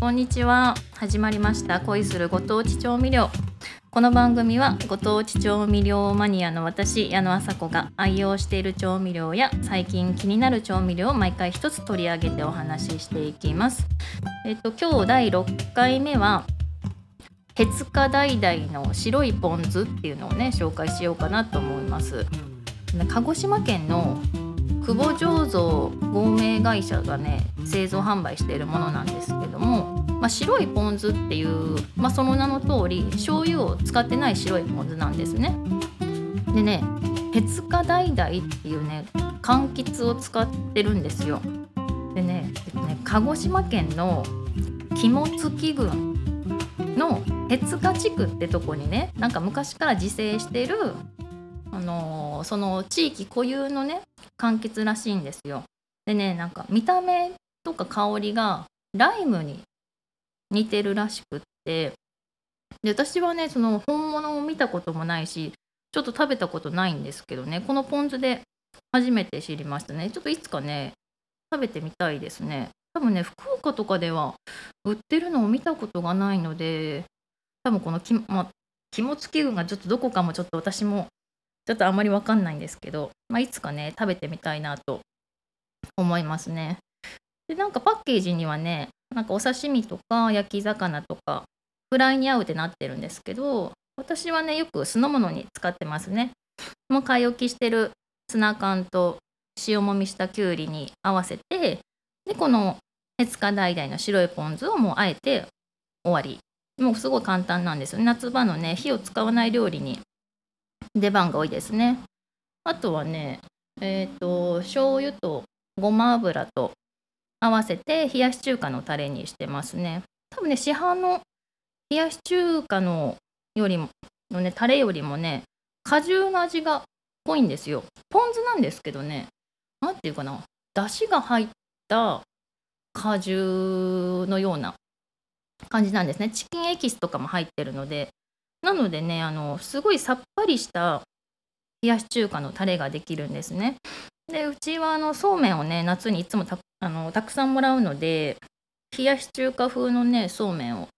こんにちは。始まりました。恋するご当地調味料。この番組はご当地調味料マニアの私矢野麻子が愛用している調味料や最近気になる調味料を毎回一つ取り上げてお話ししていきます。えっと今日第6回目はヘツカダイダイの白いポン酢っていうのをね紹介しようかなと思います。鹿児島県の久保醸造合名会社がね製造販売しているものなんですけども、まあ、白いポン酢っていう、まあ、その名の通り醤油を使ってない白いポン酢なんですね。でねヘツカダイダイっていうね柑橘を使ってるんですよ。でねね鹿児島県の肝付郡のヘツカ地区ってとこにねなんか昔から自生してるあのー、その地域固有のね柑橘らしいんですよ。でねなんか見た目とか香りがライムに似てるらしくって。で私はねその本物を見たこともないしちょっと食べたことないんですけどね。このポン酢で初めて知りましたね。ちょっといつかね食べてみたいですね。多分ね福岡とかでは売ってるのを見たことがないので多分このき、まあ、肝付き具がちょっとどこかもちょっと私もちょっとあんまりわかんないんですけど、まあ、いつかね食べてみたいなと思いますね。でなんかパッケージにはねなんかお刺身とか焼き魚とかフライに合うってなってるんですけど私はねよく酢の物に使ってますね。もう買い置きしてるツナ缶と塩もみしたきゅうりに合わせてでこのヘツカダイダイの白いポン酢をもうあえて終わりもうすごい簡単なんですよね夏場のね火を使わない料理に出番が多いですね。あとはね、えっ、ー、と、醤油とごま油と合わせて冷やし中華のタレにしてますね。多分ね、市販の冷やし中華のよりも、のね、タレよりもね、果汁の味が濃いんですよ。ポン酢なんですけどね、何て言うかな、だしが入った果汁のような感じなんですね。チキンエキスとかも入ってるので、なのでねあのすごいさっぱりした冷やし中華のタレができるんですね。でうちはあのそうめんをね夏にいつもたあのたくさんもらうので冷やし中華風のねそうめんを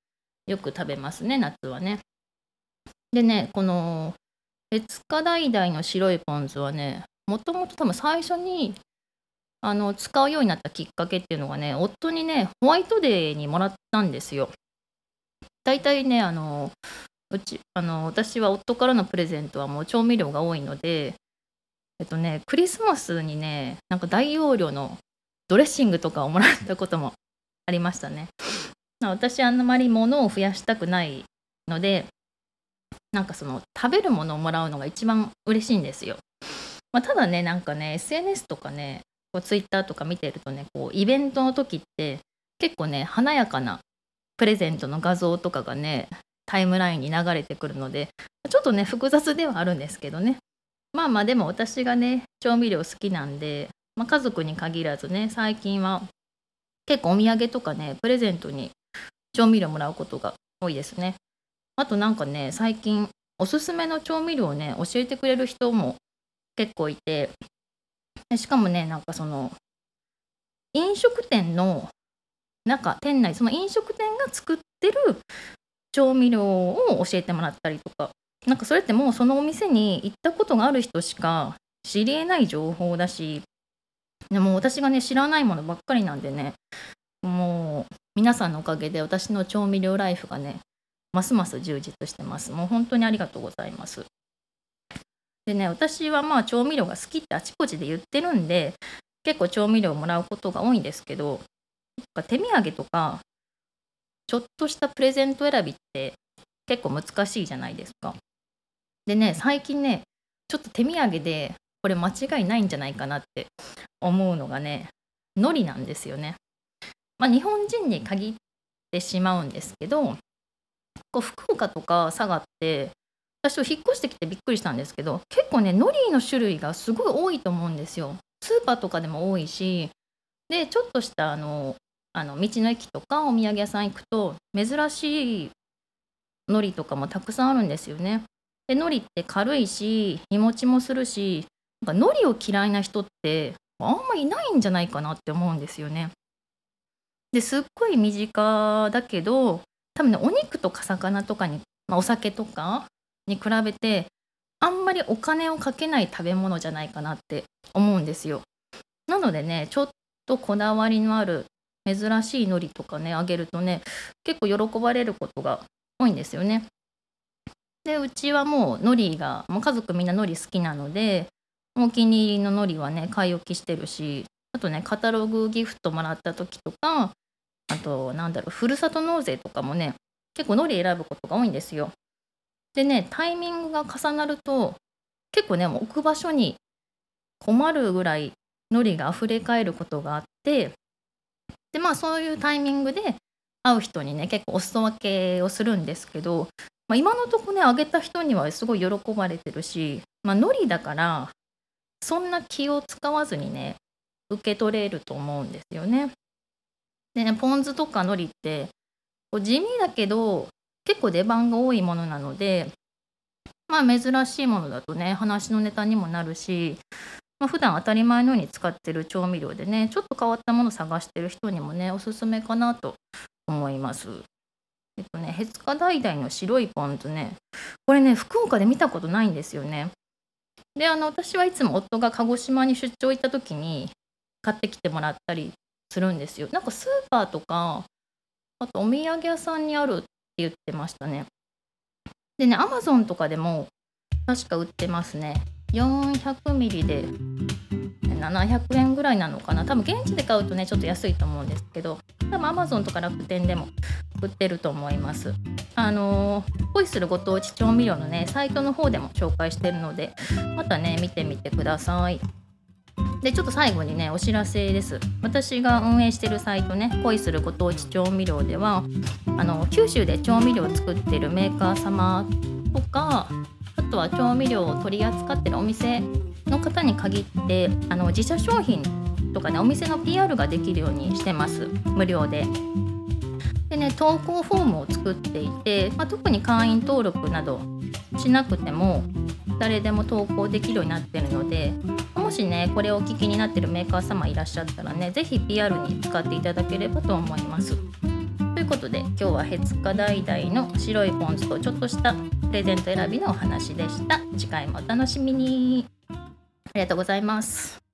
よく食べますね夏はね。でねこの鉄火代々の白いポン酢はねもともと多分最初にあの使うようになったきっかけっていうのがね夫にねホワイトデーにもらったんですよ。大体ねあのうちあの私は夫からのプレゼントはもう調味料が多いのでえっとねクリスマスにねなんか大容量のドレッシングとかをもらったこともありましたね。私あんまり物を増やしたくないのでなんかその食べるものをもらうのが一番嬉しいんですよ、まあ、ただねなんかね SNS とかねこう Twitter とか見てるとねこうイベントの時って結構ね華やかなプレゼントの画像とかがねタイムラインに流れてくるのでちょっとね複雑ではあるんですけどね。まあまあでも私がね調味料好きなんで、まあ、家族に限らずね最近は結構お土産とかねプレゼントに調味料もらうことが多いですね。あとなんかね最近おすすめの調味料をね教えてくれる人も結構いてしかもねなんかその飲食店の中店内その飲食店が作ってる調味料を教えてもらったりとか。なんかそれってもうそのお店に行ったことがある人しか知りえない情報だしでも私がね知らないものばっかりなんでねもう皆さんのおかげで私の調味料ライフがねますます充実してます。もう本当にありがとうございます。でね私はまあ調味料が好きってあちこちで言ってるんで結構調味料をもらうことが多いんですけど手土産とかちょっとしたプレゼント選びって結構難しいじゃないですか。でね最近ねちょっと手土産でこれ間違いないんじゃないかなって思うのがね海苔なんですよね。まあ、日本人に限ってしまうんですけどこう福岡とか佐賀って私は引っ越してきてびっくりしたんですけど結構ね海苔の種類がすごい多いと思うんですよ。スーパーとかでも多いしでちょっとしたあのあの道の駅とかお土産屋さん行くと珍しい海苔とかもたくさんあるんですよね。で海苔って軽いし日持ちもするしなんか海苔を嫌いな人ってあんまいないんじゃないかなって思うんですよね。ですっごい身近だけど多分ねお肉とか魚とかに、まあ、お酒とかに比べてあんまりお金をかけない食べ物じゃないかなって思うんですよ。なのでねちょっとこだわりのある珍しい海苔とかねあげるとね結構喜ばれることが多いんですよね。でうちはもう海苔がもう家族みんな海苔好きなのでお気に入りの海苔はね買い置きしてるしあとねカタログギフトもらった時とかあとなんだろうふるさと納税とかもね結構海苔選ぶことが多いんですよ。でねタイミングが重なると結構ね置く場所に困るぐらい海苔が溢れ返ることがあってでまあそういうタイミングで会う人にね結構お裾分けをするんですけど、まあ、今のとこねあげた人にはすごい喜ばれてるし、まあ、海苔だからそんな気を使わずにね受け取れると思うんですよね。でねポン酢とか海苔ってこう地味だけど結構出番が多いものなのでまあ珍しいものだとね話のネタにもなるしまあ、普段当たり前のように使ってる調味料でねちょっと変わったもの探してる人にもねおすすめかなと思います。えっとね、ヘツカダイダイの白いポン酢ねこれね福岡で見たことないんですよね。であの私はいつも夫が鹿児島に出張行った時に買ってきてもらったりするんですよ。なんかスーパーとかあとお土産屋さんにあるって言ってましたね。でねアマゾンとかでも確か売ってますね。400ミリで700円ぐらいなのかな。多分現地で買うとねちょっと安いと思うんですけど多分 Amazon とか楽天でも売ってると思います。あの恋するご当地調味料のねサイトの方でも紹介してるのでまたね見てみてください。でちょっと最後にねお知らせです。私が運営してるサイトね恋するご当地調味料ではあの九州で調味料を作ってるメーカー様とかとは調味料を取り扱ってるお店の方に限ってあの自社商品とかねお店の PR ができるようにしてます無料で。でね投稿フォームを作っていて、まあ、特に会員登録などしなくても誰でも投稿できるようになってるのでもしねこれをお聞きになってるメーカー様いらっしゃったらね是非 PR に使っていただければと思います。ということで今日はヘツカダイダイの白いポン酢とちょっとしたプレゼント選びのお話でした。次回もお楽しみに。ありがとうございます。